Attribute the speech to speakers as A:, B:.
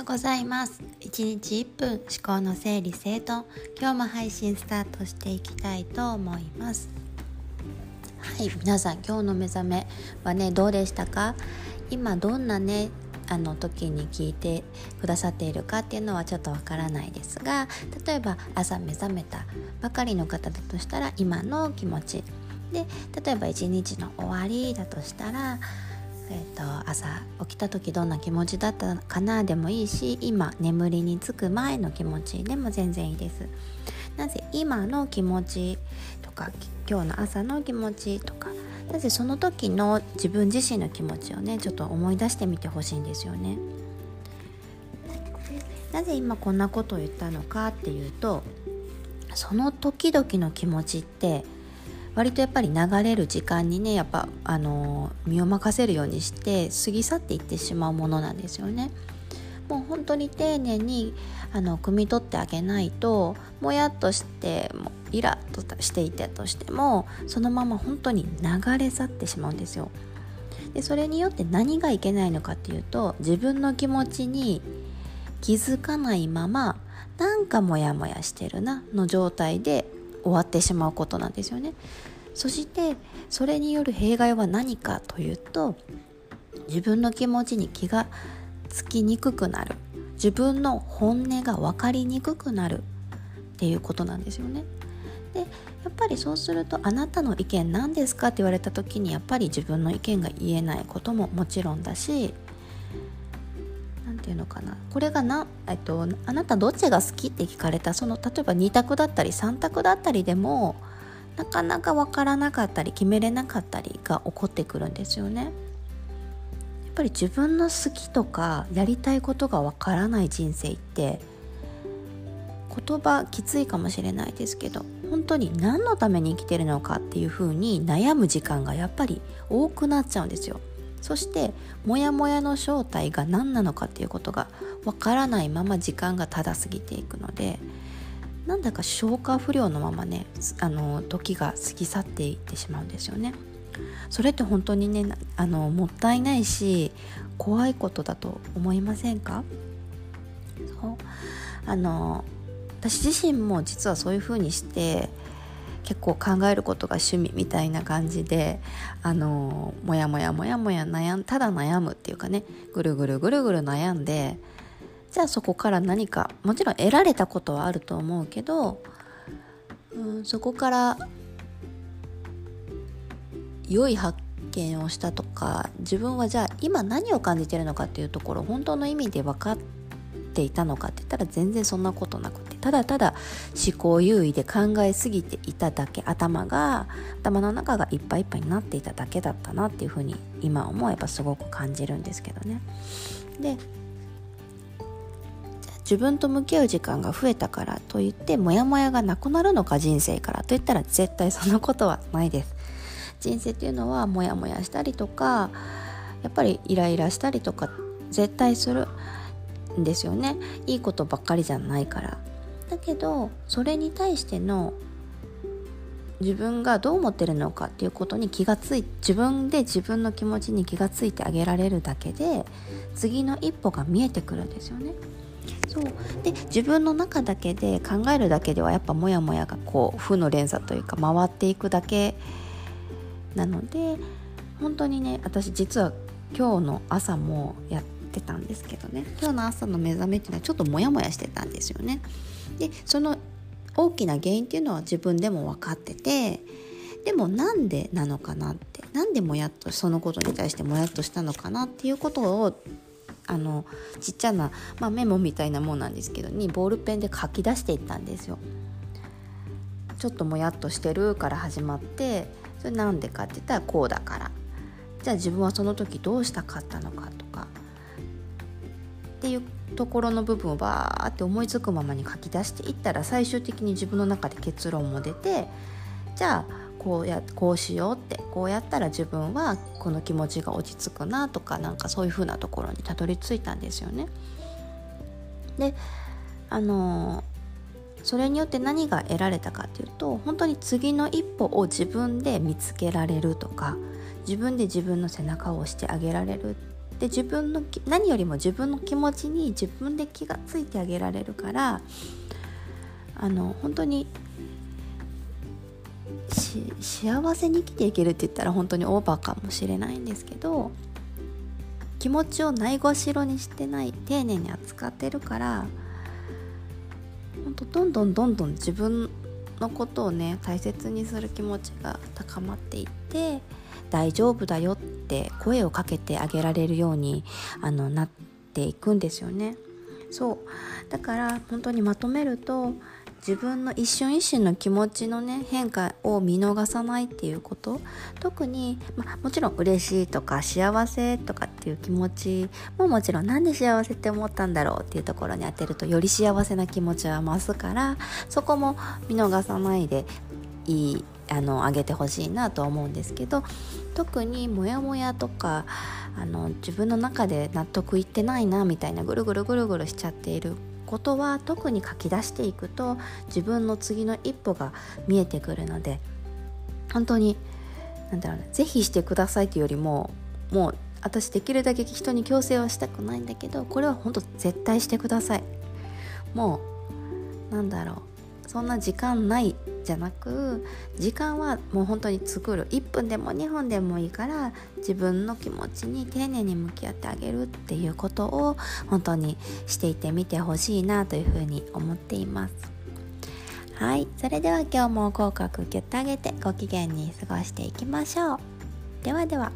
A: ようございます。1日1分思考の整理整頓。今日も配信スタートしていきたいと思います。はい皆さん今日の目覚めはねどうでしたか？今どんなねあの時に聞いてくださっているかっていうのはちょっとわからないですが例えば朝目覚めたばかりの方だとしたら今の気持ち。で例えば一日の終わりだとしたらえーと、朝起きた時どんな気持ちだったかな？でもいいし今眠りにつく前の気持ちでも全然いいです。なぜ今の気持ちとか今日の朝の気持ちとかなぜその時の自分自身の気持ちをねちょっと思い出してみてほしいんですよね。なぜ今こんなことを言ったのかっていうとその時々の気持ちって割とやっぱり流れる時間にねやっぱあの身を任せるようにして過ぎ去っていってしまうものなんですよね。もう本当に丁寧にあの汲み取ってあげないともやっとしてもイラッとしていたとしてもそのまま本当に流れ去ってしまうんですよ。でそれによって何がいけないのかっていうと自分の気持ちに気づかないままなんかモヤモヤしてるなの状態で終わってしまうことなんですよね。そしてそれによる弊害は何かというと自分の気持ちに気がつきにくくなる。自分の本音が分かりにくくなる。っていうことなんですよね。でやっぱりそうすると「あなたの意見何ですか?」って言われた時にやっぱり自分の意見が言えないことももちろんだして言うのかなこれがな、えっと、あなたどっちが好きって聞かれたその例えば2択だったり3択だったりでもなかなか分からなかったり決めれなかったりが起こってくるんですよね。やっぱり自分の好きとかやりたいことが分からない人生って言葉きついかもしれないですけど本当に何のために生きてるのかっていうふうに悩む時間がやっぱり多くなっちゃうんですよ。そしてモヤモヤの正体が何なのかっていうことがわからないまま時間がただ過ぎていくのでなんだか消化不良のままねあの時が過ぎ去っていってしまうんですよね。それって本当にねあのもったいないし怖いことだと思いませんか？そうあの私自身も実はそういうふうにして結構考えることが趣味みたいな感じであのもやもやもやもや悩んただ悩むっていうかねぐるぐるぐるぐる悩んでじゃあそこから何かもちろん得られたことはあると思うけど、うん、そこから良い発見をしたとか自分はじゃあ今何を感じてるのかっていうところ本当の意味で分かっていたのかって言ったら全然そんなことなくて。ただただ思考優位で考えすぎていただけ頭が頭の中がいっぱいいっぱいになっていただけだったなっていうふうに今思えばすごく感じるんですけどね。で自分と向き合う時間が増えたからといってモヤモヤがなくなるのか人生からといったら絶対そんなことはないです。人生っていうのはモヤモヤしたりとかやっぱりイライラしたりとか絶対するんですよねいいことばっかりじゃないからだけどそれに対しての自分がどう思ってるのかっていうことに気がつい自分で自分の気持ちに気がついてあげられるだけで次の一歩が見えてくるんですよね。そうで自分の中だけで考えるだけではやっぱモヤモヤがこう負の連鎖というか回っていくだけなので本当にね私実は今日の朝もやってたんですけどね今日の朝の目覚めっていうのはちょっとモヤモヤしてたんですよね。でその大きな原因っていうのは自分でも分かっててでもなんでなのかなってなんでもやっとそのことに対してもやっとしたのかなっていうことをあのちっちゃな、まあ、メモみたいなもんなんですけどにボールペンで書き出していったんですよ。ちょっともやっとしてるから始まってそれなんでかって言ったらこうだからじゃあ自分はその時どうしたかったのかとかっていうところの部分をバーって思いつくままに書き出していったら最終的に自分の中で結論も出てじゃあこうやこうしようってこうやったら自分はこの気持ちが落ち着くなとかなんかそういう風なところにたどり着いたんですよね。であのそれによって何が得られたかっていうと本当に次の一歩を自分で見つけられるとか自分で自分の背中を押してあげられるっで自分の何よりも自分の気持ちに自分で気がついてあげられるからあの本当に幸せに生きていけるって言ったら本当にオーバーかもしれないんですけど気持ちをないがしろにしてない丁寧に扱ってるから本当どんどんどんどん自分のことをね大切にする気持ちが高まっていって大丈夫だよって声をかけてあげられるようにあのなっていくんですよね。そうだから本当にまとめると自分の一瞬一瞬の気持ちのね変化を見逃さないっていうこと。特に、まもちろん嬉しいとか幸せとかっていう気持ちももちろんなんで幸せって思ったんだろうっていうところに当てるとより幸せな気持ちは増すからそこも見逃さないでいいあの上げてほしいなと思うんですけど特にモヤモヤとかあの自分の中で納得いってないなみたいなぐるぐるぐるぐるしちゃっていることは特に書き出していくと自分の次の一歩が見えてくるので本当に何だろうね是非してくださいというよりももう私できるだけ人に強制はしたくないんだけどこれは本当絶対してください。もうなんだろう。そんな時間ないじゃなく時間はもう本当に作る。1分でも2分でもいいから自分の気持ちに丁寧に向き合ってあげるっていうことを本当にしていてみてほしいなというふうに思っています。はいそれでは今日も口角ギュッと上げてご機嫌に過ごしていきましょう。ではでは。